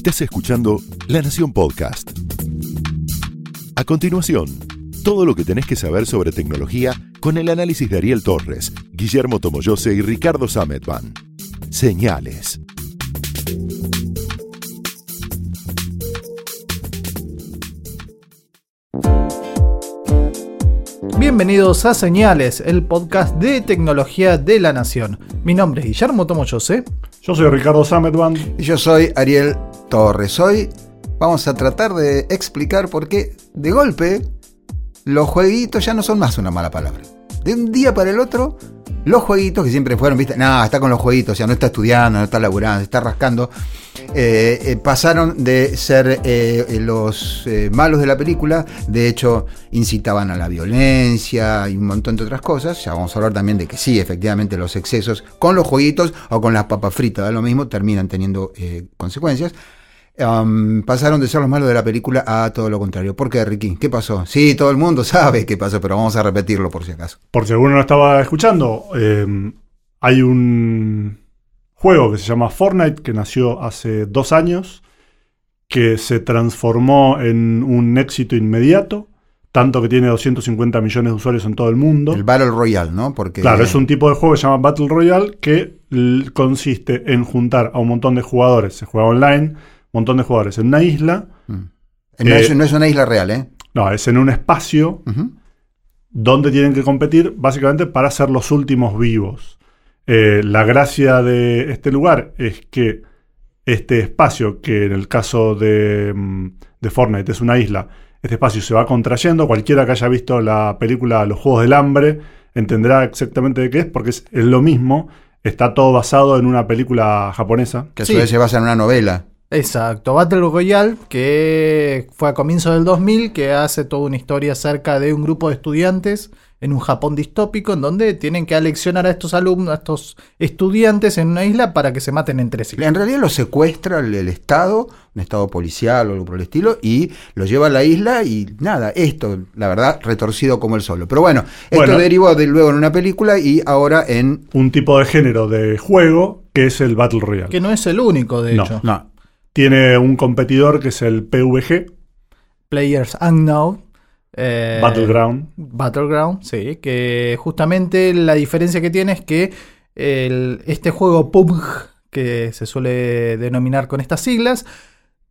Estás escuchando La Nación Podcast. A continuación, todo lo que tenés que saber sobre tecnología con el análisis de Ariel Torres, Guillermo Tomoyose y Ricardo Sametban. Señales. Bienvenidos a Señales, el podcast de tecnología de la Nación. Mi nombre es Guillermo Tomoyose. Yo soy Ricardo Sametban. Y yo soy Ariel Torres. Hoy vamos a tratar de explicar por qué de golpe los jueguitos ya no son más una mala palabra. De un día para el otro, los jueguitos que siempre fueron, viste, no, está con los jueguitos, ya no está estudiando, no está laburando, está rascando, eh, eh, pasaron de ser eh, los malos de la película, de hecho incitaban a la violencia y un montón de otras cosas, ya vamos a hablar también de que sí, efectivamente los excesos con los jueguitos o con las papas fritas, da lo mismo, terminan teniendo consecuencias. Um, pasaron de ser los malos de la película a todo lo contrario. ¿Por qué, Ricky? ¿Qué pasó? Sí, todo el mundo sabe qué pasó, pero vamos a repetirlo por si acaso. Por si alguno no estaba escuchando, eh, hay un juego que se llama Fortnite que nació hace dos años, que se transformó en un éxito inmediato. Tanto que tiene 250 millones de usuarios en todo el mundo. El Battle Royale, ¿no? Porque... Claro, es un tipo de juego que se llama Battle Royale que consiste en juntar a un montón de jugadores. Se juega online, montón de jugadores en una isla. Mm. No, es, no, es, una isla real, ¿eh? No, es en un espacio donde tienen que competir básicamente para ser los últimos vivos. Eh, la gracia de este lugar es que este espacio, que en el caso de, mm, de, Fortnite es una isla, este espacio se va contrayendo. Cualquiera que haya visto la película Los Juegos del Hambre entenderá exactamente de qué es, porque es, lo mismo. Está todo basado en una película japonesa. Que a su vez se basa en una novela. Exacto, Battle Royale, que fue a comienzos del 2000, que hace toda una historia acerca de un grupo de estudiantes en un Japón distópico, en donde tienen que aleccionar a estos alumnos, a estos estudiantes en una isla para que se maten entre sí. En realidad los secuestra el, Estado, un Estado policial o algo por el estilo, y los lleva a la isla y nada, esto, la verdad, retorcido como el solo. Pero bueno, esto derivó de, luego en una película y ahora en... Un tipo de género de juego que es el Battle Royale. Que no es el único, de hecho. No. Tiene un competidor que es el PVG. Players Unknown. Eh, Battleground. Battleground, sí. Que justamente la diferencia que tiene es que este juego PUBG, que se suele denominar con estas siglas,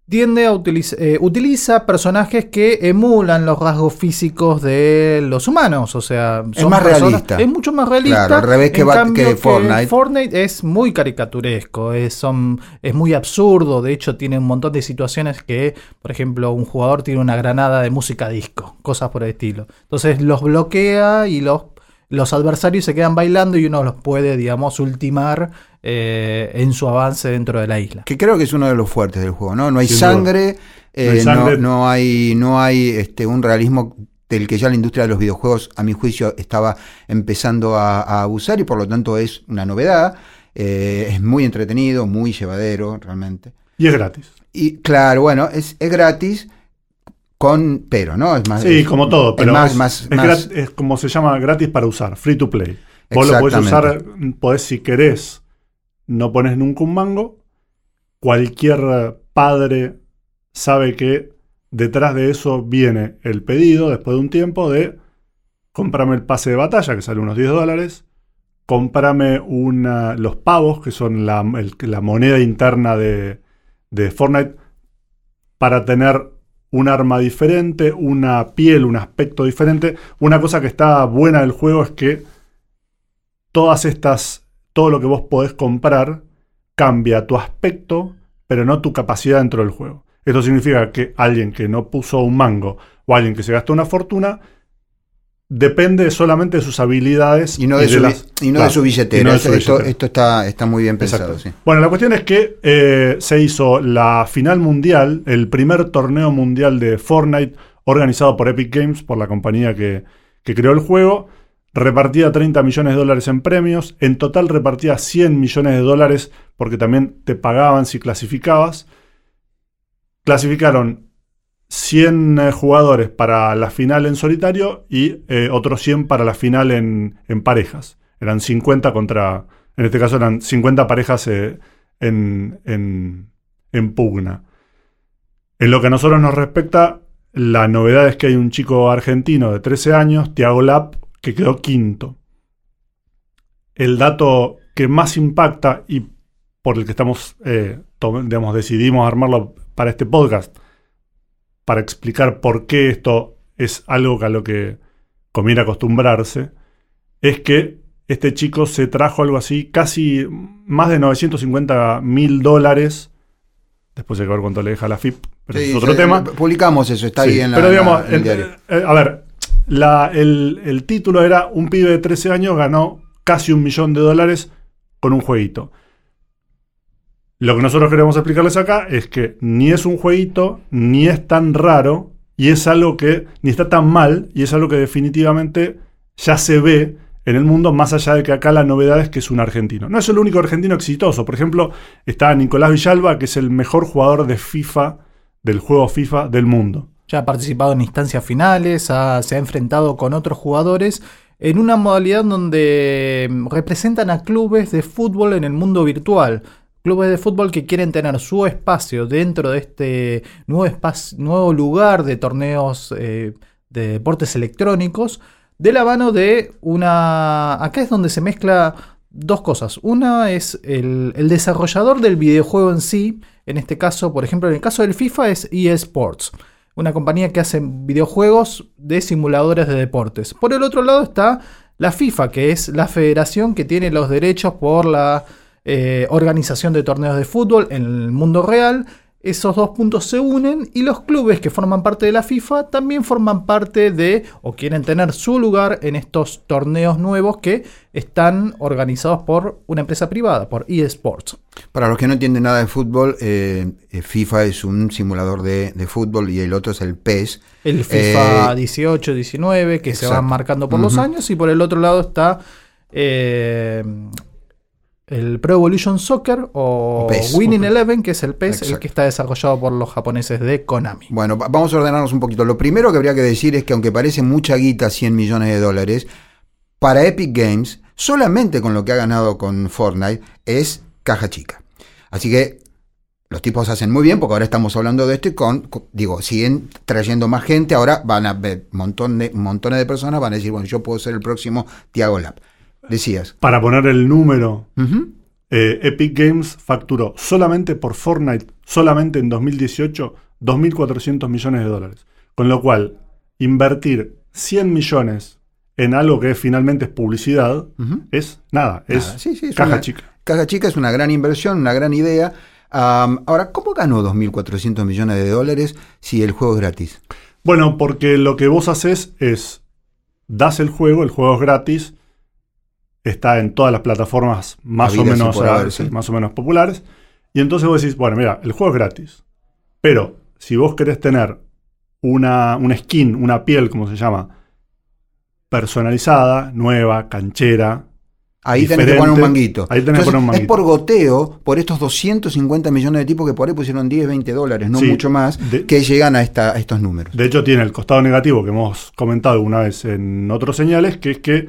tiende a utilizar, eh, utiliza personajes que emulan los rasgos físicos de los humanos, o sea, es más realista. Es mucho más realista. Claro, al revés que, Fortnite. Fortnite es muy caricaturesco, es, son, es muy absurdo, de hecho tiene un montón de situaciones que, por ejemplo, un jugador tiene una granada de música disco, cosas por el estilo. Entonces los bloquea y los los adversarios se quedan bailando y uno los puede, digamos, ultimar eh, en su avance dentro de la isla. Que creo que es uno de los fuertes del juego, ¿no? No hay sangre, no, hay, no hay este, un realismo del que ya la industria de los videojuegos, a mi juicio, estaba empezando a, abusar y por lo tanto es una novedad. Eh, es muy entretenido, muy llevadero, realmente. Y es gratis. Y claro, bueno, es, es gratis con pero, ¿no? Es más, sí, como todo, pero es, más, es, como se llama gratis para usar, free to play. Vos lo podés usar, podés si querés, no pones nunca un mango. Cualquier padre sabe que detrás de eso viene el pedido, después de un tiempo, de comprame el pase de batalla, que sale unos 10 dólares, comprame una, los pavos, que son la, la moneda interna de, de Fortnite, para tener un arma diferente, una piel, un aspecto diferente. Una cosa que está buena del juego es que todas estas, todo lo que vos podés comprar cambia tu aspecto, pero no tu capacidad dentro del juego. Esto significa que alguien que no puso un mango o alguien que se gastó una fortuna depende solamente de sus habilidades y no de, su, y no de su billetera. esto, está, está, muy bien pensado. Bueno, la cuestión es que eh, se hizo la final mundial, el primer torneo mundial de Fortnite organizado por Epic Games, por la compañía que, que creó el juego. Repartía 30 millones de dólares en premios. En total repartía 100 millones de dólares porque también te pagaban si clasificabas. Clasificaron 100 eh, jugadores para la final en solitario y eh, otros 100 para la final en, parejas. Eran 50 contra, en este caso eran 50 parejas eh, en, en, pugna. En lo que a nosotros nos respecta, la novedad es que hay un chico argentino de 13 años, Tiago Lap, que quedó quinto. El dato que más impacta y por el que estamos, digamos, decidimos armarlo para este podcast, para explicar por qué esto es algo a lo que conviene acostumbrarse, es que este chico se trajo algo así, casi más de 950 mil dólares. Después hay que ver cuánto le deja la FIP, pero es otro tema. Publicamos eso, está ahí en la, pero digamos, el, diario. Eh, a ver, el, el, título era un pibe de 13 años ganó casi un millón de dólares con un jueguito. Lo que nosotros queremos explicarles acá es que ni es un jueguito, ni es tan raro, y es algo que ni está tan mal, y es algo que definitivamente ya se ve en el mundo, más allá de que acá la novedad es que es un argentino. No es el único argentino exitoso. Por ejemplo, está Nicolás Villalba, que es el mejor jugador de FIFA, del juego FIFA del mundo. Ya ha participado en instancias finales, se ha enfrentado con otros jugadores en una modalidad donde representan a clubes de fútbol en el mundo virtual. Clubes de fútbol que quieren tener su espacio dentro de este nuevo, espacio, nuevo lugar de torneos eh, de deportes electrónicos, de la mano de una... Acá es donde se mezcla dos cosas. Una es el, el desarrollador del videojuego en sí. En este caso, por ejemplo, en el caso del FIFA es eSports una compañía que hace videojuegos de simuladores de deportes. Por el otro lado está la FIFA, que es la federación que tiene los derechos por la eh, organización de torneos de fútbol en el mundo real esos dos puntos se unen y los clubes que forman parte de la FIFA también forman parte de o quieren tener su lugar en estos torneos nuevos que están organizados por una empresa privada, por eSports. Para los que no entienden nada de fútbol, eh, eh, FIFA es un simulador de, fútbol y el otro es el PES. El FIFA 18, eh, 19, que se van marcando por los años y por el otro lado está el Pro Evolution Soccer o, Winning Eleven, que es el PES, el que está desarrollado por los japoneses de Konami. Bueno, vamos a ordenarnos un poquito. Lo primero que habría que decir es que aunque parece mucha guita, 100 millones de dólares, para Epic Games, solamente con lo que ha ganado con Fortnite, es caja chica. Así que los tipos hacen muy bien porque ahora estamos hablando de esto y con, digo, siguen trayendo más gente, ahora van a ver montón de, montones de personas, van a decir, bueno, yo puedo ser el próximo Tiago Lab decías. Para poner el número, eh, Epic Games facturó solamente por Fortnite, solamente en 2018, 2.400 millones de dólares. Con lo cual, invertir 100 millones en algo que finalmente es publicidad, es nada, es, caja chica. Caja chica es una gran inversión, una gran idea. ahora, ¿cómo ganó 2.400 millones de dólares si el juego es gratis? Bueno, porque lo que vos haces es, das el juego, el juego es gratis, está en todas las plataformas más o, menos, más o menos populares. Y entonces vos decís, bueno, mira, el juego es gratis. Pero si vos querés tener una, una skin, una piel, como se llama, personalizada, nueva, canchera. Ahí tenés que poner un manguito. Ahí tenés que poner un manguito. Es por goteo, por estos 250 millones de tipos que por ahí pusieron 10, 20 dólares, no mucho más, que llegan a, esta, a estos números. De hecho, tiene el costado negativo que hemos comentado alguna vez en otros señales, que es que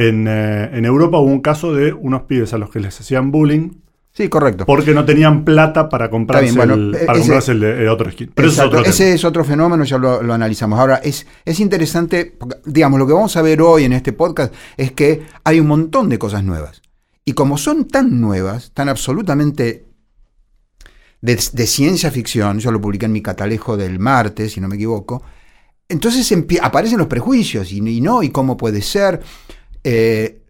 eh, en, Europa hubo un caso de unos pibes a los que les hacían bullying. Sí, correcto. Porque no tenían plata para comprarse, el, para comprarse el, otro skin. Pero ese es otro fenómeno, ya lo, analizamos. Ahora, es, es interesante, digamos, lo que vamos a ver hoy en este podcast es que hay un montón de cosas nuevas. Y como son tan nuevas, tan absolutamente de, ciencia ficción, yo lo publiqué en mi catalejo del martes, si no me equivoco, entonces aparecen los prejuicios y, y no, y cómo puede ser. Eh,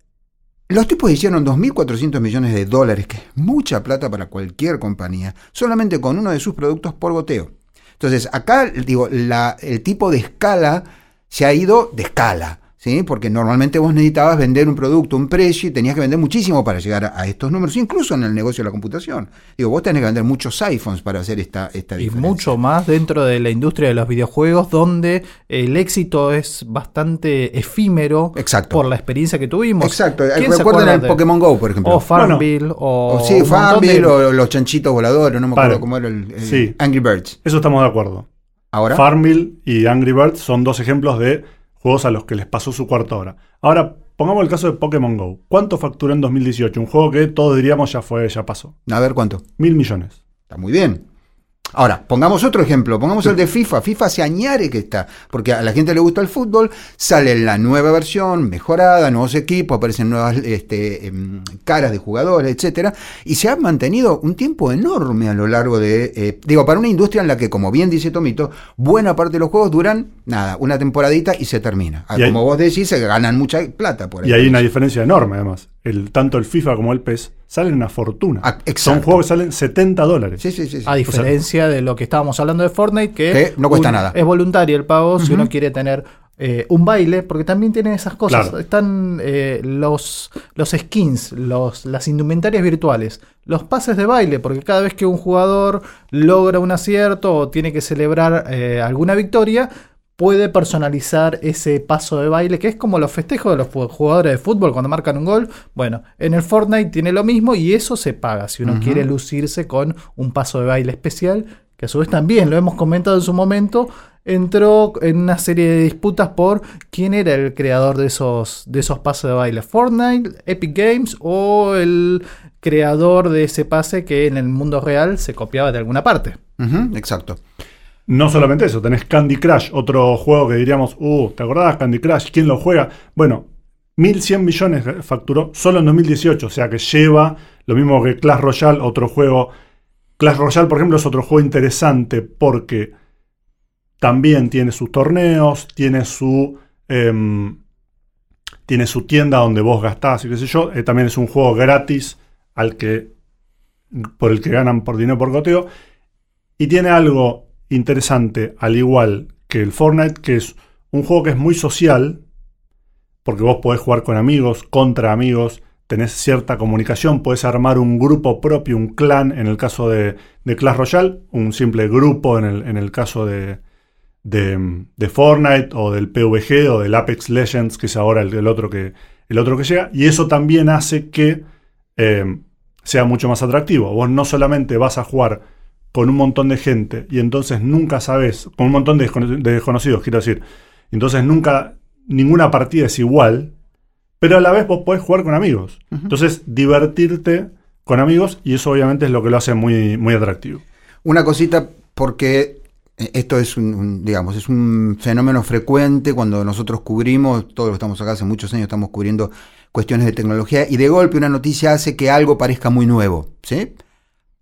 los tipos hicieron 2.400 millones de dólares, que es mucha plata para cualquier compañía, solamente con uno de sus productos por goteo. Entonces, acá digo, el tipo de escala se ha ido de escala. ¿Sí? Porque normalmente vos necesitabas vender un producto, un precio, y tenías que vender muchísimo para llegar a, estos números, incluso en el negocio de la computación. Digo, vos tenés que vender muchos iPhones para hacer esta, esta Y mucho más dentro de la industria de los videojuegos, donde el éxito es bastante efímero Exacto. por la experiencia que tuvimos. Exacto. Recuerden el Pokémon Go, por ejemplo. O Farmville, o, sí, Farmville, o los chanchitos voladores, no me acuerdo cómo era el, Angry Birds. Eso estamos de acuerdo. Ahora. Farmville y Angry Birds son dos ejemplos de juegos a los que les pasó su cuarta hora. Ahora, pongamos el caso de Pokémon Go. ¿Cuánto facturó en 2018? Un juego que todos diríamos ya fue, ya pasó. A ver, ¿cuánto? Mil millones. Está muy bien. Ahora, pongamos otro ejemplo, pongamos el de FIFA. FIFA se añade que está, porque a la gente le gusta el fútbol, sale la nueva versión, mejorada, nuevos equipos, aparecen nuevas este, em, caras de jugadores, etcétera, y se ha mantenido un tiempo enorme a lo largo de, eh, digo, para una industria en la que, como bien dice Tomito, buena parte de los juegos duran, nada, una temporadita y se termina. como vos decís, se ganan mucha plata por ahí. Y hay una diferencia enorme, además. El, tanto el FIFA como el PES salen una fortuna. Ah, Son juegos que salen 70 dólares. Sí, sí, sí, A diferencia de lo que estábamos hablando de Fortnite, que, no cuesta nada. Es voluntario el pago si uno quiere tener eh, un baile, porque también tienen esas cosas. Están eh, los, los skins, los, las indumentarias virtuales, los pases de baile, porque cada vez que un jugador logra un acierto o tiene que celebrar eh, alguna victoria, puede personalizar ese paso de baile, que es como los festejos de los jugadores de fútbol cuando marcan un gol. Bueno, en el Fortnite tiene lo mismo y eso se paga si uno quiere lucirse con un paso de baile especial, que a su vez también lo hemos comentado en su momento, entró en una serie de disputas por quién era el creador de esos, de esos pasos de baile, Fortnite, Epic Games o el creador de ese pase que en el mundo real se copiaba de alguna parte. exacto. No solamente eso, tenés Candy Crush, otro juego que diríamos, uh, ¿te acordás Candy Crush? ¿Quién lo juega? Bueno, 1.100 millones facturó solo en 2018, o sea que lleva lo mismo que Clash Royale, otro juego. Clash Royale, por ejemplo, es otro juego interesante porque también tiene sus torneos, tiene su, em, tiene su tienda donde vos gastás y qué sé yo. Eh, también es un juego gratis al que, por el que ganan por dinero por goteo. Y tiene algo interesante, al igual que el Fortnite, que es un juego que es muy social, porque vos podés jugar con amigos, contra amigos, tenés cierta comunicación, podés armar un grupo propio, un clan, en el caso de, de Clash Royale, un simple grupo en el, en el caso de, de, Fortnite o del PvG o del Apex Legends, que es ahora el, otro, que, el otro que llega, y eso también hace que eh, sea mucho más atractivo. Vos no solamente vas a jugar con un montón de gente y entonces nunca sabes, con un montón de, desconocidos, quiero decir, entonces nunca, ninguna partida es igual, pero a la vez vos podés jugar con amigos. Entonces, divertirte con amigos y eso obviamente es lo que lo hace muy, muy atractivo. Una cosita, porque esto es un, digamos, es un fenómeno frecuente cuando nosotros cubrimos, todos estamos acá hace muchos años, estamos cubriendo cuestiones de tecnología y de golpe una noticia hace que algo parezca muy nuevo, ¿sí?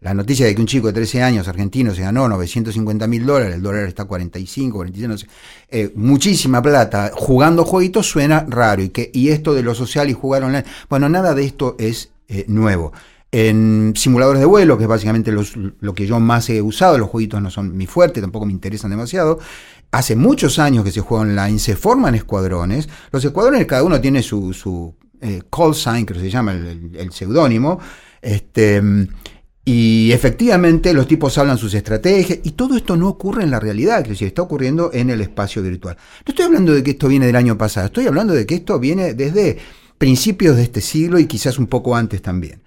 La noticia de que un chico de 13 años argentino se ganó 950 mil dólares, el dólar está a 45, 46, no sé, eh, muchísima plata, jugando jueguitos suena raro. Y, que, y esto de lo social y jugar online, bueno, nada de esto es eh, nuevo. En simuladores de vuelo, que es básicamente lo que yo más he usado, los jueguitos no son mi fuerte, tampoco me interesan demasiado. Hace muchos años que se juega online, se forman escuadrones. Los escuadrones, cada uno tiene su, su eh, call sign, que se llama el, el seudónimo. Este y efectivamente los tipos hablan sus estrategias y todo esto no ocurre en la realidad, es decir, está ocurriendo en el espacio virtual. No estoy hablando de que esto viene del año pasado, estoy hablando de que esto viene desde principios de este siglo y quizás un poco antes también.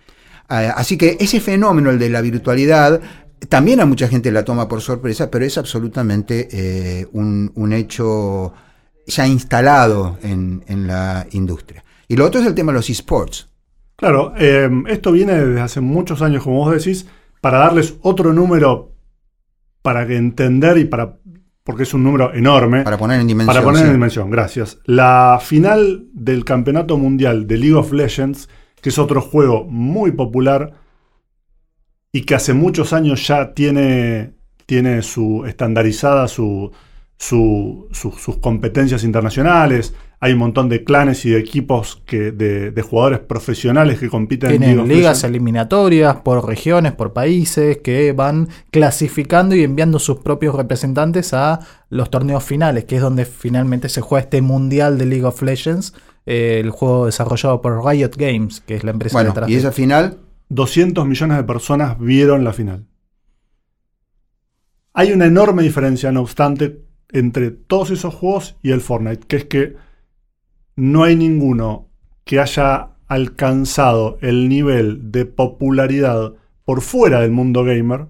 Ah, así que ese fenómeno, el de la virtualidad, también a mucha gente la toma por sorpresa, pero es absolutamente eh, un, hecho ya instalado en, en la industria. Y lo otro es el tema de los esports. Claro, em, esto viene desde hace muchos años, como vos decís, para darles otro número para que entender y para porque es un número enorme. Para poner en dimensión. Para poner en dimensión, gracias. La final del Campeonato Mundial de League of Legends, que es otro juego muy popular y que hace muchos años ya tiene, tiene su estandarizada su, sus competencias internacionales, hay un montón de clanes y de equipos que, de, jugadores profesionales que compiten Tienen en ligas eliminatorias por regiones, por países, que van clasificando y enviando sus propios representantes a los torneos finales, que es donde finalmente se juega este mundial de League of Legends, eh, el juego desarrollado por Riot Games, que es la empresa bueno, ¿Y esa final? 200 millones de personas vieron la final. Hay una enorme diferencia, no obstante, entre todos esos juegos y el Fortnite, que es que no hay ninguno que haya alcanzado el nivel de popularidad por fuera del mundo gamer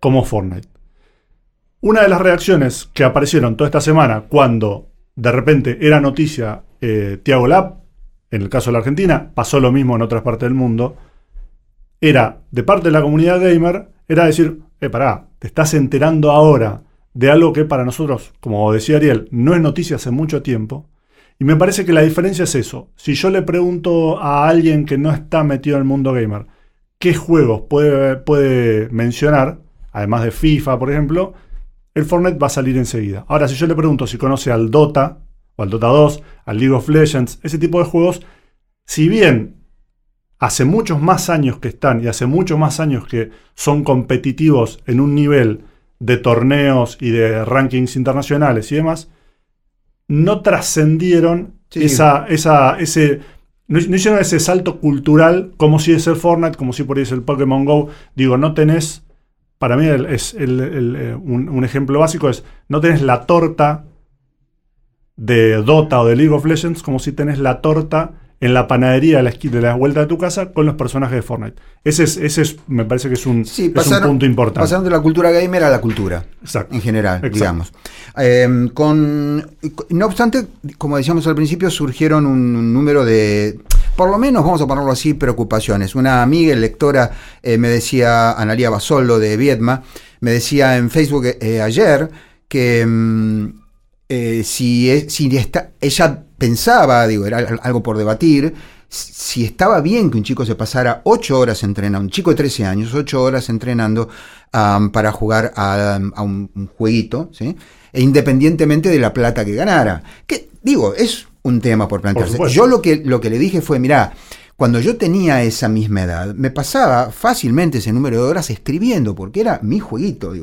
como Fortnite. Una de las reacciones que aparecieron toda esta semana cuando de repente era noticia eh, Tiago Lab, en el caso de la Argentina, pasó lo mismo en otras partes del mundo, era de parte de la comunidad gamer, era decir, eh, pará, te estás enterando ahora de algo que para nosotros, como decía Ariel, no es noticia hace mucho tiempo. Y me parece que la diferencia es eso. Si yo le pregunto a alguien que no está metido en el mundo gamer, ¿qué juegos puede, puede mencionar? Además de FIFA, por ejemplo, el Fortnite va a salir enseguida. Ahora, si yo le pregunto si conoce al Dota, o al Dota 2, al League of Legends, ese tipo de juegos, si bien hace muchos más años que están y hace muchos más años que son competitivos en un nivel de torneos y de rankings internacionales y demás, no trascendieron esa, esa, ese, no, hicieron ese salto cultural como si es el Fortnite, como si por ahí es el Pokémon Go. Digo, no tenés, para mí es eh, un, ejemplo básico es, no tenés la torta de Dota o de League of Legends como si tenés la torta en la panadería de la, de la vuelta de tu casa con los personajes de Fortnite. Ese es, ese es me parece que es un, punto importante. Pasando de la cultura gamer a la cultura. Exacto. En general, digamos. Em, con, no obstante, como decíamos al principio, surgieron un, número de por lo menos, vamos a ponerlo así, preocupaciones. Una amiga lectora eh, me decía, Analia Basoldo de Viedma, me decía en Facebook eh, ayer que em, eh, si, si está, ella pensaba, digo, era algo por debatir, si estaba bien que un chico se pasara ocho horas entrenando, un chico de 13 años, ocho horas entrenando para jugar a, un, jueguito, ¿sí? e independientemente de la plata que ganara. Que, digo, es un tema por plantearse. Yo lo que, lo que le dije fue, mira, cuando yo tenía esa misma edad, me pasaba fácilmente ese número de horas escribiendo, porque era mi jueguito.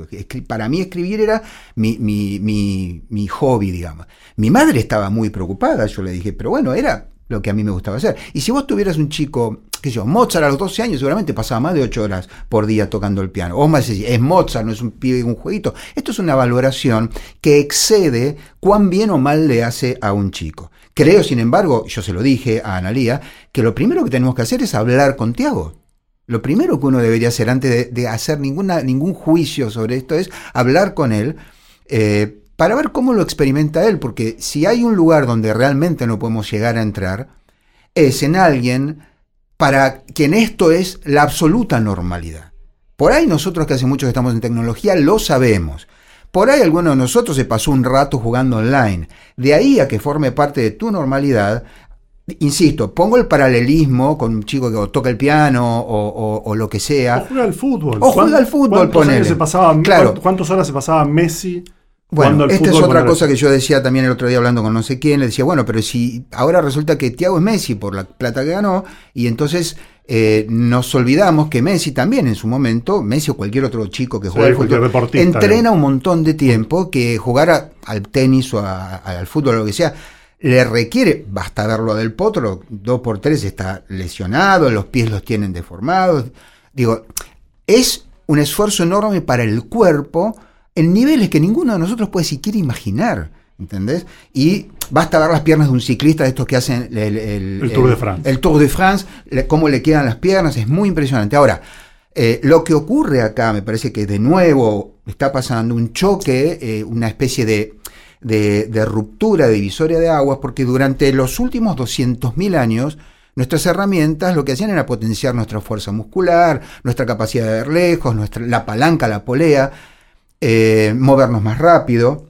para mí escribir era mi, mi, hobby, digamos. Mi madre estaba muy preocupada, yo le dije, pero bueno, era lo que a mí me gustaba hacer. Y si vos tuvieras un chico, qué sé yo, Mozart a los 12 años seguramente pasaba más de 8 horas por día tocando el piano. O más es Mozart, no es un pibe un jueguito. Esto es una valoración que excede cuán bien o mal le hace a un chico. Creo, sin embargo, yo se lo dije a Analía, que lo primero que tenemos que hacer es hablar con Tiago. Lo primero que uno debería hacer antes de, hacer ninguna, ningún juicio sobre esto es hablar con él eh, para ver cómo lo experimenta él, porque si hay un lugar donde realmente no podemos llegar a entrar, es en alguien para quien esto es la absoluta normalidad. Por ahí nosotros que hace mucho que estamos en tecnología lo sabemos, por ahí alguno de nosotros se pasó un rato jugando online. De ahí a que forme parte de tu normalidad, Insisto, pongo el paralelismo con un chico que toca el piano o, lo que sea. O juega al fútbol. O juega al fútbol, ¿Cuántos, se pasaba, claro. ¿Cuántas horas se pasaba Messi bueno, esta es otra cosa que yo decía también el otro día hablando con no sé quién, le decía, bueno, pero si ahora resulta que Thiago es Messi por la plata que ganó, y entonces eh, nos olvidamos que Messi también en su momento, Messi o cualquier otro chico que juega al fútbol, entrena un montón de tiempo que jugar al tenis o al fútbol o lo que sea, le requiere, basta verlo del potro, dos por tres está lesionado, los pies los tienen deformados. Digo, es un esfuerzo enorme para el cuerpo en niveles que ninguno de nosotros puede siquiera imaginar. ¿Entendés? Y basta ver las piernas de un ciclista de estos que hacen el, Tour de France. El Tour de France, cómo le quedan las piernas, es muy impresionante. Ahora, eh, lo que ocurre acá, me parece que de nuevo está pasando un choque, eh, una especie de, de, de, ruptura divisoria de aguas, porque durante los últimos 200.000 años, nuestras herramientas lo que hacían era potenciar nuestra fuerza muscular, nuestra capacidad de ver lejos, nuestra, la palanca, la polea eh, movernos más rápido.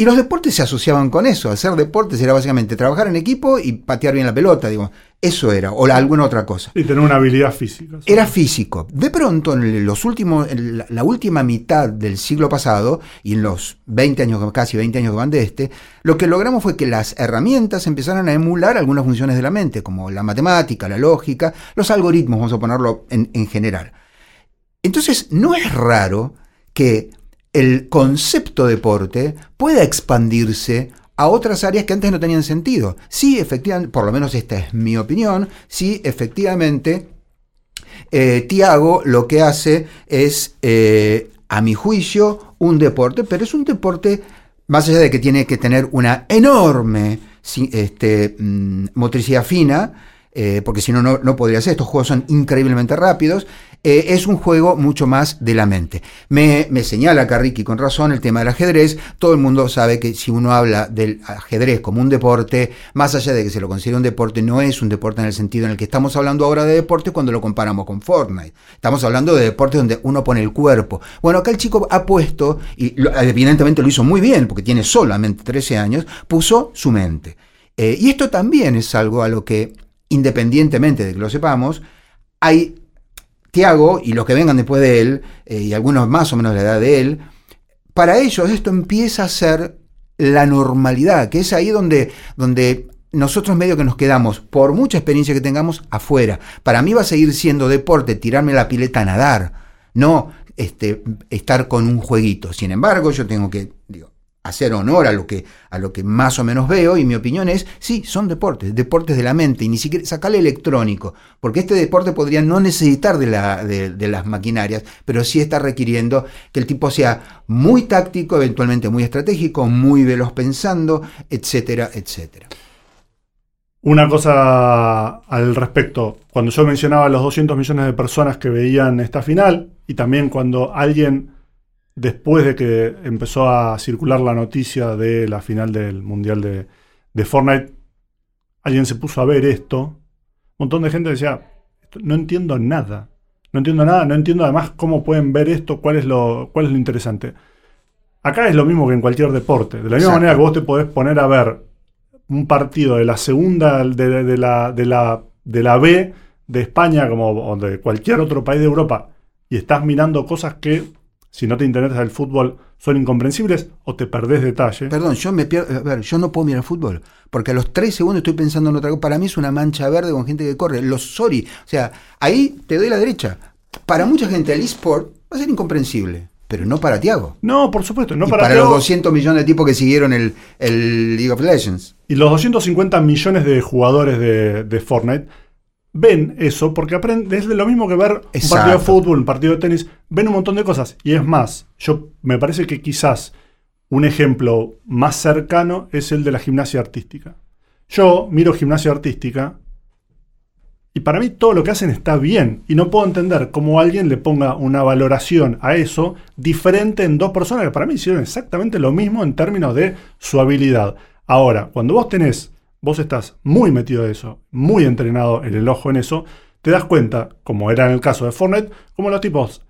Y los deportes se asociaban con eso. Hacer deportes era básicamente trabajar en equipo y patear bien la pelota, digo. Eso era, o alguna otra cosa. Y tener una habilidad física. Era físico. De pronto, en los últimos, la, última mitad del siglo pasado, y en los 20 años, casi 20 años que van de este, lo que logramos fue que las herramientas empezaran a emular algunas funciones de la mente, como la matemática, la lógica, los algoritmos, vamos a ponerlo en, en general. Entonces, no es raro que el concepto deporte pueda expandirse a otras áreas que antes no tenían sentido. Sí, efectivamente, por lo menos esta es mi opinión, sí, efectivamente, eh, Tiago lo que hace es, eh, a mi juicio, un deporte, pero es un deporte, más allá de que tiene que tener una enorme este, mm, motricidad fina, eh, porque si no, no podría ser. Estos juegos son increíblemente rápidos. Eh, es un juego mucho más de la mente. Me, me señala Carriqui con razón el tema del ajedrez. Todo el mundo sabe que si uno habla del ajedrez como un deporte, más allá de que se lo considere un deporte, no es un deporte en el sentido en el que estamos hablando ahora de deporte cuando lo comparamos con Fortnite. Estamos hablando de deportes donde uno pone el cuerpo. Bueno, acá el chico ha puesto, y evidentemente lo hizo muy bien, porque tiene solamente 13 años, puso su mente. Eh, y esto también es algo a lo que, independientemente de que lo sepamos, hay Tiago y los que vengan después de él, eh, y algunos más o menos de la edad de él, para ellos esto empieza a ser la normalidad, que es ahí donde, donde nosotros medio que nos quedamos, por mucha experiencia que tengamos, afuera. Para mí va a seguir siendo deporte tirarme la pileta a nadar, no este, estar con un jueguito. Sin embargo, yo tengo que, digo, hacer honor a lo que a lo que más o menos veo y mi opinión es sí son deportes deportes de la mente y ni siquiera sacarle electrónico porque este deporte podría no necesitar de, la, de, las maquinarias pero sí está requiriendo que el tipo sea muy táctico eventualmente muy estratégico muy veloz pensando etcétera etcétera. Una cosa al respecto. Cuando yo mencionaba los 200 millones de personas que veían esta final y también cuando alguien después de que empezó a circular la noticia de la final del Mundial de, Fortnite, alguien se puso a ver esto. Un montón de gente decía, no entiendo nada. No entiendo nada, no entiendo además cómo pueden ver esto, cuál es lo, cuál es lo interesante. Acá es lo mismo que en cualquier deporte. De la misma manera que vos te podés poner a ver un partido de la segunda, de, la, de, la, de la B de España como o de cualquier otro país de Europa y estás mirando cosas que si no te interesa el fútbol, son incomprensibles o te perdés detalle. Perdón, yo me pierdo, a ver, yo no puedo mirar fútbol, porque a los tres segundos estoy pensando en otra cosa. Para mí es una mancha verde con gente que corre. Los sorry. O sea, ahí te doy la derecha. Para mucha gente el eSport va a ser incomprensible. Pero no para Tiago. No, por supuesto, no y para, para los 200 millones de tipos que siguieron el, el League of Legends. Y los 250 millones de jugadores de, de Fortnite ven eso porque aprenden, es lo mismo que ver un partido de fútbol, un partido de tenis, ven un montón de cosas. Y es más, yo me parece que quizás un ejemplo más cercano es el de la gimnasia artística. Yo miro gimnasia artística y para mí todo lo que hacen está bien. Y no puedo entender cómo alguien le ponga una valoración a eso diferente en dos personas que para mí hicieron exactamente lo mismo en términos de su habilidad. Ahora, cuando vos tenés vos estás muy metido en eso, muy entrenado en el ojo en eso, te das cuenta, como era en el caso de Fortnite, como los tipos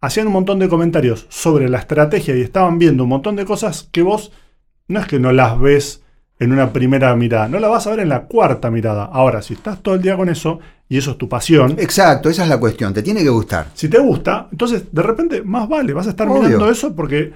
hacían un montón de comentarios sobre la estrategia y estaban viendo un montón de cosas que vos no es que no las ves en una primera mirada, no la vas a ver en la cuarta mirada. Ahora, si estás todo el día con eso y eso es tu pasión. Exacto, esa es la cuestión, te tiene que gustar. Si te gusta, entonces de repente más vale, vas a estar mirando eso porque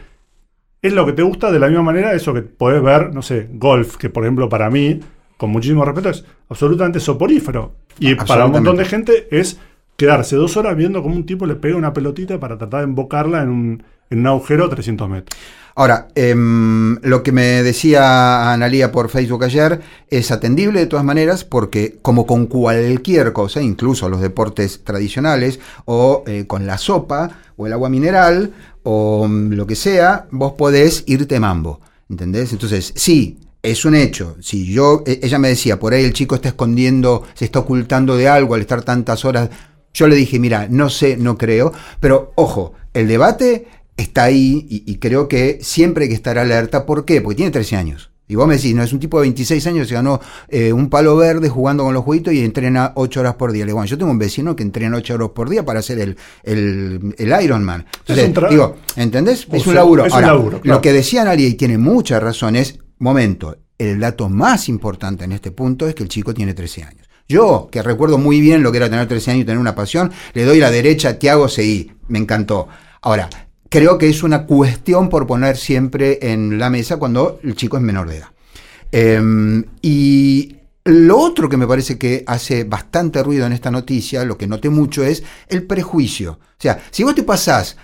es lo que te gusta de la misma manera, eso que podés ver, no sé, golf, que por ejemplo para mí con muchísimo respeto, es absolutamente soporífero. Y para un montón de gente es quedarse dos horas viendo cómo un tipo le pega una pelotita para tratar de embocarla en un, en un agujero a 300 metros. Ahora, em, lo que me decía Analía por Facebook ayer es atendible de todas maneras porque como con cualquier cosa, incluso los deportes tradicionales o eh, con la sopa o el agua mineral o mm, lo que sea, vos podés irte mambo. ¿Entendés? Entonces, sí, es un hecho. Si yo, e, ella me decía, por ahí el chico está escondiendo, se está ocultando de algo al estar tantas horas. Yo le dije, mira, no sé, no creo, pero ojo, el debate está ahí y, creo que siempre hay que estar alerta. ¿Por qué? Porque tiene 13 años. Y vos me decís, no, es un tipo de 26 años, se ganó eh, un palo verde jugando con los jueguitos y entrena 8 horas por día. Le digo, bueno, yo tengo un vecino que entrena 8 horas por día para hacer el, el, el Ironman. Entonces, digo, ¿entendés? es un laburo. Es un laburo Lo que decía Nadia y tiene mucha razón es, momento, el dato más importante en este punto es que el chico tiene 13 años. Yo, que recuerdo muy bien lo que era tener 13 años y tener una pasión, le doy la derecha a Tiago Seguí. Me encantó. Ahora, creo que es una cuestión por poner siempre en la mesa cuando el chico es menor de edad. Em, y lo otro que me parece que hace bastante ruido en esta noticia, lo que noté mucho, es el prejuicio. O sea, si vos te pasás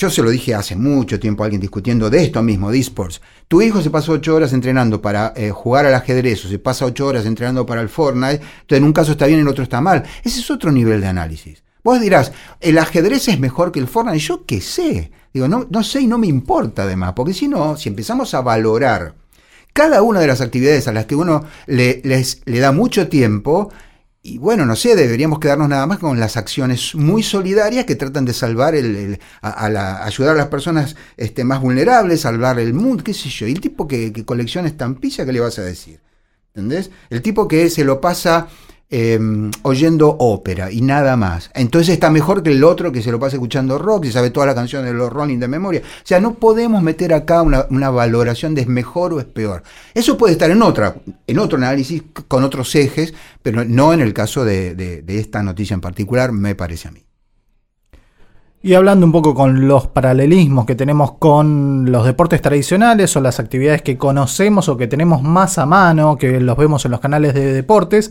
yo se lo dije hace mucho tiempo a alguien discutiendo de esto mismo, de esports. Tu hijo se pasó ocho horas entrenando para eh, jugar al ajedrez o se pasa ocho horas entrenando para el Fortnite, entonces en un caso está bien, en otro está mal. Ese es otro nivel de análisis. Vos dirás, el ajedrez es mejor que el Fortnite. Yo qué sé. Digo, no, no sé y no me importa además, porque si no, si empezamos a valorar cada una de las actividades a las que uno le, le da mucho tiempo, y bueno, no sé, deberíamos quedarnos nada más con las acciones muy solidarias que tratan de salvar el, a, ayudar a las personas este, más vulnerables, salvar el mundo, qué sé yo. Y el tipo que, que colecciona estampillas, ¿qué le vas a decir? ¿Entendés? El tipo que se lo pasa Em, oyendo ópera y nada más. Entonces está mejor que el otro que se lo pasa escuchando rock y sabe todas las canciones de los Rolling de memoria. O sea, no podemos meter acá una, valoración de es mejor o es peor. Eso puede estar en otra, en otro análisis con otros ejes, pero no en el caso de, de esta noticia en particular, me parece a mí. Y hablando un poco con los paralelismos que tenemos con los deportes tradicionales o las actividades que conocemos o que tenemos más a mano, que los vemos en los canales de deportes,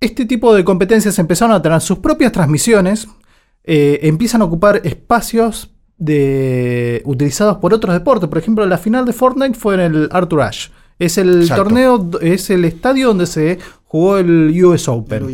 este tipo de competencias empezaron a tener sus propias transmisiones, eh, empiezan a ocupar espacios de, utilizados por otros deportes. Por ejemplo, la final de Fortnite fue en el Arthur Ashe. Es el torneo, es el estadio donde se jugó el US Open.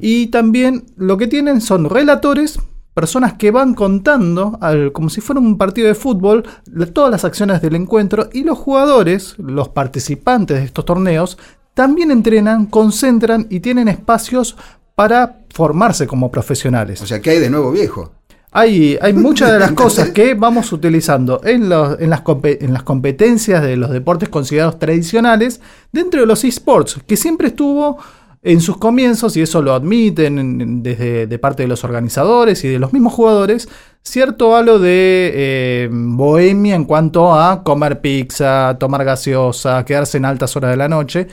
Y también lo que tienen son relatores, personas que van contando, como si fuera un partido de fútbol, todas las acciones del encuentro y los jugadores, los participantes de estos torneos, también entrenan, concentran y tienen espacios para formarse como profesionales. O sea, que hay de nuevo viejo? Hay, hay muchas de las cosas que vamos utilizando en, en, las en, las competencias de los deportes considerados tradicionales dentro de los esports, que siempre estuvo en sus comienzos, y eso lo admiten desde de parte de los organizadores y de los mismos jugadores, cierto halo de eh, bohemia en cuanto a comer pizza, tomar gaseosa, quedarse en altas horas de la noche.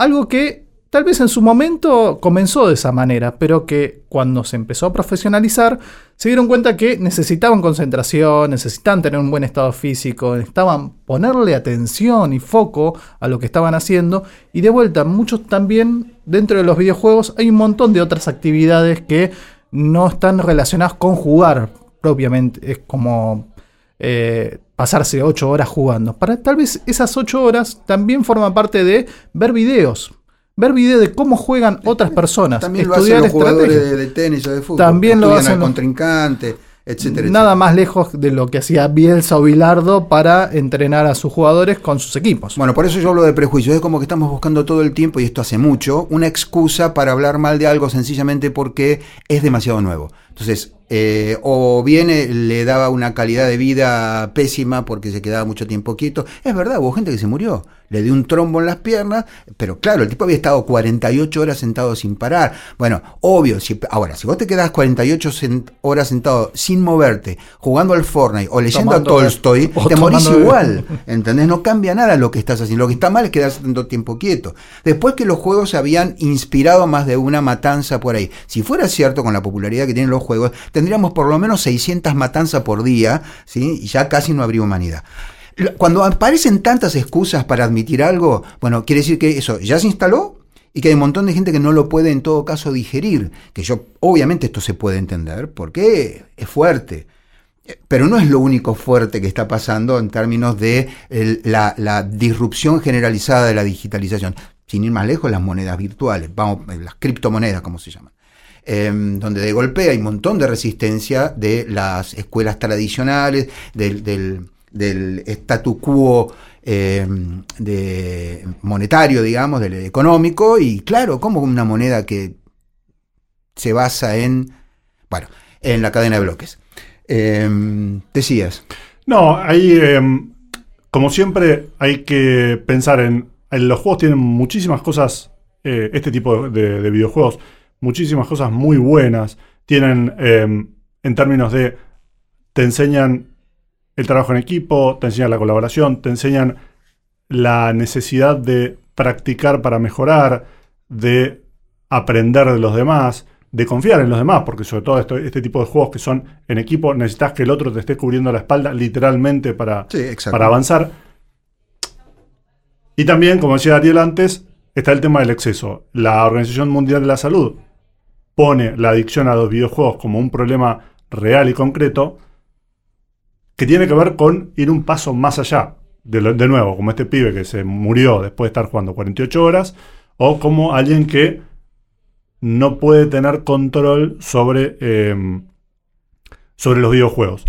Algo que tal vez en su momento comenzó de esa manera, pero que cuando se empezó a profesionalizar, se dieron cuenta que necesitaban concentración, necesitaban tener un buen estado físico, necesitaban ponerle atención y foco a lo que estaban haciendo. Y de vuelta, muchos también dentro de los videojuegos hay un montón de otras actividades que no están relacionadas con jugar propiamente. Es como eh, pasarse ocho horas jugando. Para tal vez esas ocho horas también forman parte de ver videos. Ver videos de cómo juegan otras personas. También lo hacen los jugadores de, tenis o de fútbol. También lo hacen al contrincante. Etcétera, Nada más lejos de lo que hacía Bielsa o Bilardo para entrenar a sus jugadores con sus equipos. Bueno, por eso yo hablo de prejuicio. Es como que estamos buscando todo el tiempo, y esto hace mucho, una excusa para hablar mal de algo sencillamente porque es demasiado nuevo. Entonces, eh, o bien le daba una calidad de vida pésima porque se quedaba mucho tiempo quieto. Es verdad, hubo gente que se murió. Le dio un trombo en las piernas, pero claro, el tipo había estado 48 horas sentado sin parar. Bueno, obvio, si, ahora, si vos te quedás 48 horas sentado sin moverte, jugando al Fortnite o leyendo a Tolstoy, te morís igual. ¿Entendés? No cambia nada lo que estás haciendo. Lo que está mal es quedarse tanto tiempo quieto. Después que los juegos habían inspirado más de una matanza por ahí. Si fuera cierto con la popularidad que tienen los juegos, tendríamos por lo menos 600 matanzas por día, ¿sí? y ya casi no habría humanidad. Cuando aparecen tantas excusas para admitir algo, bueno, quiere decir que eso ya se instaló y que hay un montón de gente que no lo puede en todo caso digerir. Que yo, obviamente esto se puede entender porque es fuerte. Pero no es lo único fuerte que está pasando en términos de la, disrupción generalizada de la digitalización. Sin ir más lejos, las monedas virtuales, vamos, las criptomonedas, como se llaman. Em, donde de golpe hay un montón de resistencia de las escuelas tradicionales, del, del, statu quo em, de monetario, digamos, del económico, y claro, como una moneda que se basa en, bueno, en la cadena de bloques. Em, decías. No, ahí, como siempre, hay que pensar en, en, los juegos tienen muchísimas cosas, eh, este tipo de videojuegos muchísimas cosas muy buenas. Tienen, em, en términos de, te enseñan el trabajo en equipo, te enseñan la colaboración, te enseñan la necesidad de practicar para mejorar, de aprender de los demás, de confiar en los demás, porque sobre todo este tipo de juegos que son en equipo, necesitas que el otro te esté cubriendo la espalda literalmente para, para avanzar. Y también, como decía Ariel antes, está el tema del exceso. La Organización Mundial de la Salud pone la adicción a los videojuegos como un problema real y concreto que tiene que ver con ir un paso más allá. De, nuevo, como este pibe que se murió después de estar jugando 48 horas, o como alguien que no puede tener control sobre, em, sobre los videojuegos.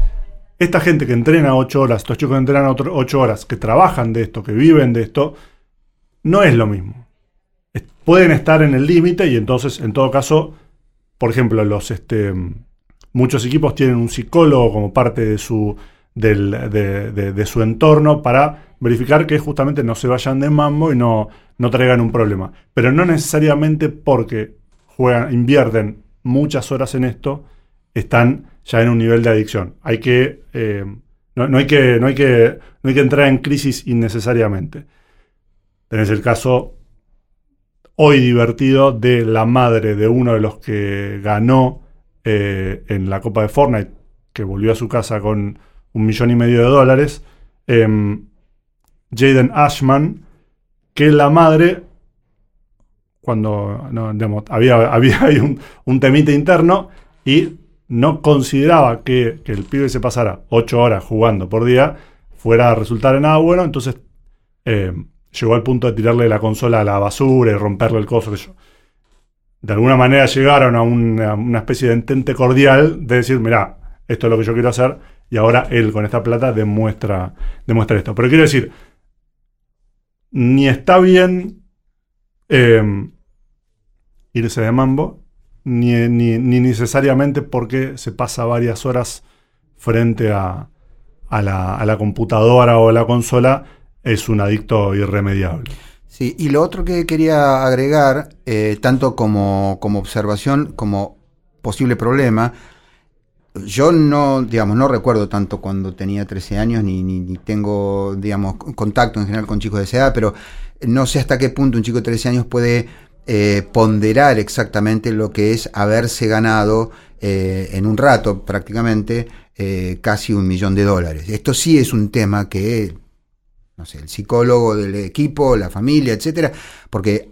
Esta gente que entrena 8 horas, estos chicos que entrenan 8 horas, que trabajan de esto, que viven de esto, no es lo mismo. pueden estar en el límite y entonces, en todo caso, por ejemplo, los este, muchos equipos tienen un psicólogo como parte de su, de, su entorno para verificar que justamente no se vayan de mambo y no, no traigan un problema. Pero no necesariamente porque juegan, invierten muchas horas en esto, están ya en un nivel de adicción. Hay que, eh, no, hay que, no, hay que, no hay que entrar en crisis innecesariamente. Tenés el caso hoy divertido de la madre de uno de los que ganó eh, en la Copa de Fortnite, que volvió a su casa con un millón y medio de dólares, em, Jaden Ashman, que la madre, cuando había, había ahí un, temite interno y no consideraba que, el pibe se pasara ocho horas jugando por día fuera a resultar en nada bueno, entonces eh, llegó al punto de tirarle la consola a la basura y romperle el coso. De alguna manera llegaron a una, especie de entente cordial de decir, mira, esto es lo que yo quiero hacer y ahora él con esta plata demuestra, demuestra esto. Pero quiero decir, ni está bien eh, irse de mambo, ni, ni, necesariamente porque se pasa varias horas frente a, a, la, a, la, computadora o a la consola, es un adicto irremediable. Sí, y lo otro que quería agregar, eh, tanto como, como observación como posible problema, yo no, digamos, no recuerdo tanto cuando tenía 13 años, ni, ni, tengo, digamos, contacto en general con chicos de esa edad, pero no sé hasta qué punto un chico de 13 años puede eh, ponderar exactamente lo que es haberse ganado eh, en un rato prácticamente eh, casi un millón de dólares. Esto sí es un tema que, no sé, el psicólogo del equipo, la familia, etcétera, porque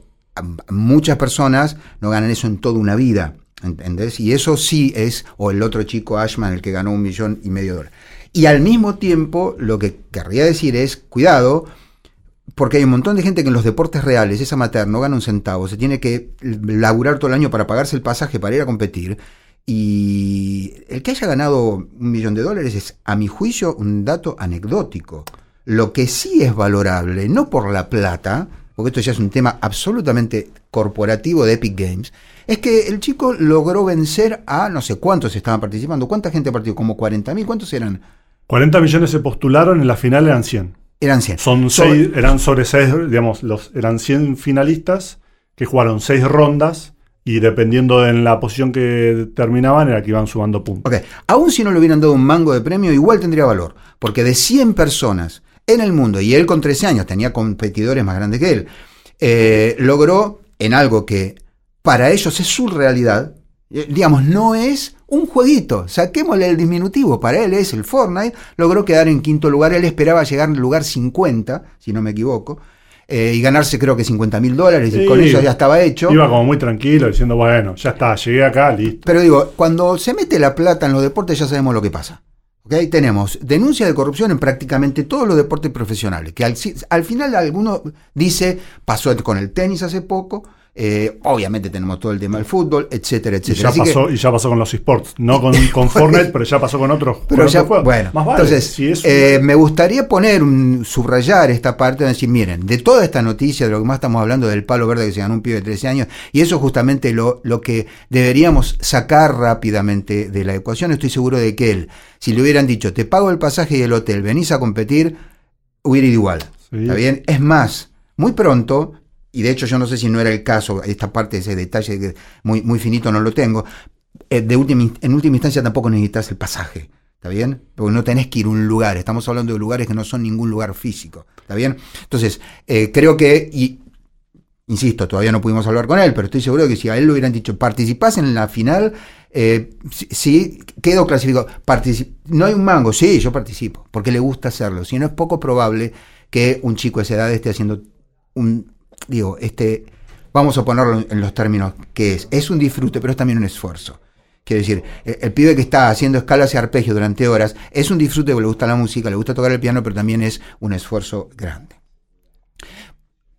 muchas personas no ganan eso en toda una vida. ¿Entendés? Y eso sí es, o el otro chico Ashman, el que ganó un millón y medio de dólares. Y al mismo tiempo, lo que querría decir es, cuidado, porque hay un montón de gente que en los deportes reales es amateur, no gana un centavo, se tiene que laburar todo el año para pagarse el pasaje para ir a competir. Y el que haya ganado un millón de dólares es, a mi juicio, un dato anecdótico. Lo que sí es valorable, no por la plata, porque esto ya es un tema absolutamente corporativo de Epic Games, es que el chico logró vencer a no sé cuántos estaban participando. ¿Cuánta gente participó? ¿Como 40.000? ¿Cuántos eran? 40 millones se postularon, en la final eran 100. Eran 100. Son seis, eran sobre seis, digamos, los, eran 100 finalistas que jugaron seis rondas y dependiendo de la posición que terminaban era que iban sumando puntos. Ok, aún si no le hubieran dado un mango de premio, igual tendría valor, porque de 100 personas en el mundo, y él con 13 años tenía competidores más grandes que él, eh, logró en algo que para ellos es su realidad, eh, digamos, no es un jueguito, saquémosle el diminutivo, para él es el Fortnite, logró quedar en quinto lugar, él esperaba llegar en lugar 50, si no me equivoco, eh, y ganarse creo que 50 mil dólares, y con eso ya estaba hecho. Iba como muy tranquilo, diciendo, bueno, ya está, llegué acá, listo. Pero digo, cuando se mete la plata en los deportes ya sabemos lo que pasa. ¿Okay? Tenemos denuncia de corrupción en prácticamente todos los deportes profesionales, que al, al final alguno dice, pasó con el tenis hace poco, eh, obviamente tenemos todo el tema del fútbol, etcétera, etcétera. Y ya, pasó, y ya pasó con los esports, no con, con Fortnite, pero ya pasó con otros. Pero ya, bueno, entonces, eh, me gustaría poner, un, subrayar esta parte de decir, miren, de toda esta noticia, de lo que más estamos hablando, del palo verde que se ganó un pibe de 13 años, y eso es justamente lo, lo que deberíamos sacar rápidamente de la ecuación. Estoy seguro de que él, si le hubieran dicho, te pago el pasaje y el hotel, venís a competir, hubiera ido igual. ¿Está bien? Es más, muy pronto y de hecho yo no sé si no era el caso, esta parte, ese detalle muy, muy finito no lo tengo, eh, en última instancia tampoco necesitas el pasaje, ¿está bien? Porque no tenés que ir a un lugar, estamos hablando de lugares que no son ningún lugar físico, ¿está bien? Entonces, eh, creo que, y insisto, todavía no pudimos hablar con él, pero estoy seguro que si a él lo hubieran dicho, participás en la final, eh, sí, quedo clasificado, no hay un mango, sí, yo participo, porque le gusta hacerlo, si no es poco probable que un chico de esa edad esté haciendo un digo, este, vamos a ponerlo en los términos que es, es un disfrute, pero es también un esfuerzo. Quiero decir, el, pibe que está haciendo escalas y arpegios durante horas es un disfrute porque le gusta la música, le gusta tocar el piano, pero también es un esfuerzo grande.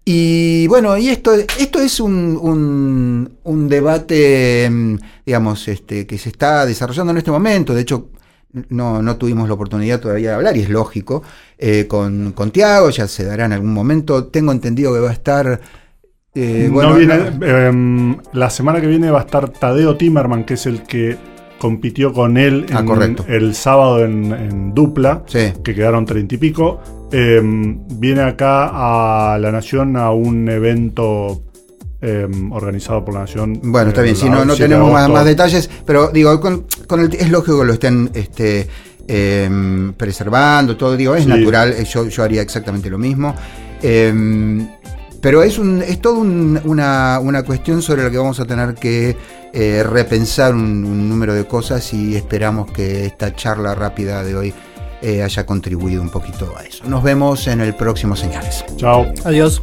Y bueno, y esto, esto es un, un, debate, mm, digamos, este, que se está desarrollando en este momento. De hecho, no, no tuvimos la oportunidad todavía de hablar, y es lógico, eh, con, con Tiago, ya se dará en algún momento. Tengo entendido que va a estar Eh, bueno, em, la semana que viene va a estar Tadeo Timerman, que es el que compitió con él ah, el sábado en, dupla, que quedaron treinta y pico. Em, viene acá a La Nación a un evento em, organizado por la Nación. Bueno, está bien, si no, no tenemos más, detalles, pero digo, con, el, es lógico que lo estén este, em, preservando, todo, digo, es natural, eh, yo, yo, haría exactamente lo mismo. pero es, un, es toda una, una cuestión sobre la que vamos a tener que eh, repensar un, número de cosas y esperamos que esta charla rápida de hoy eh, haya contribuido un poquito a eso. Nos vemos en el próximo Señales. Chao. Adiós.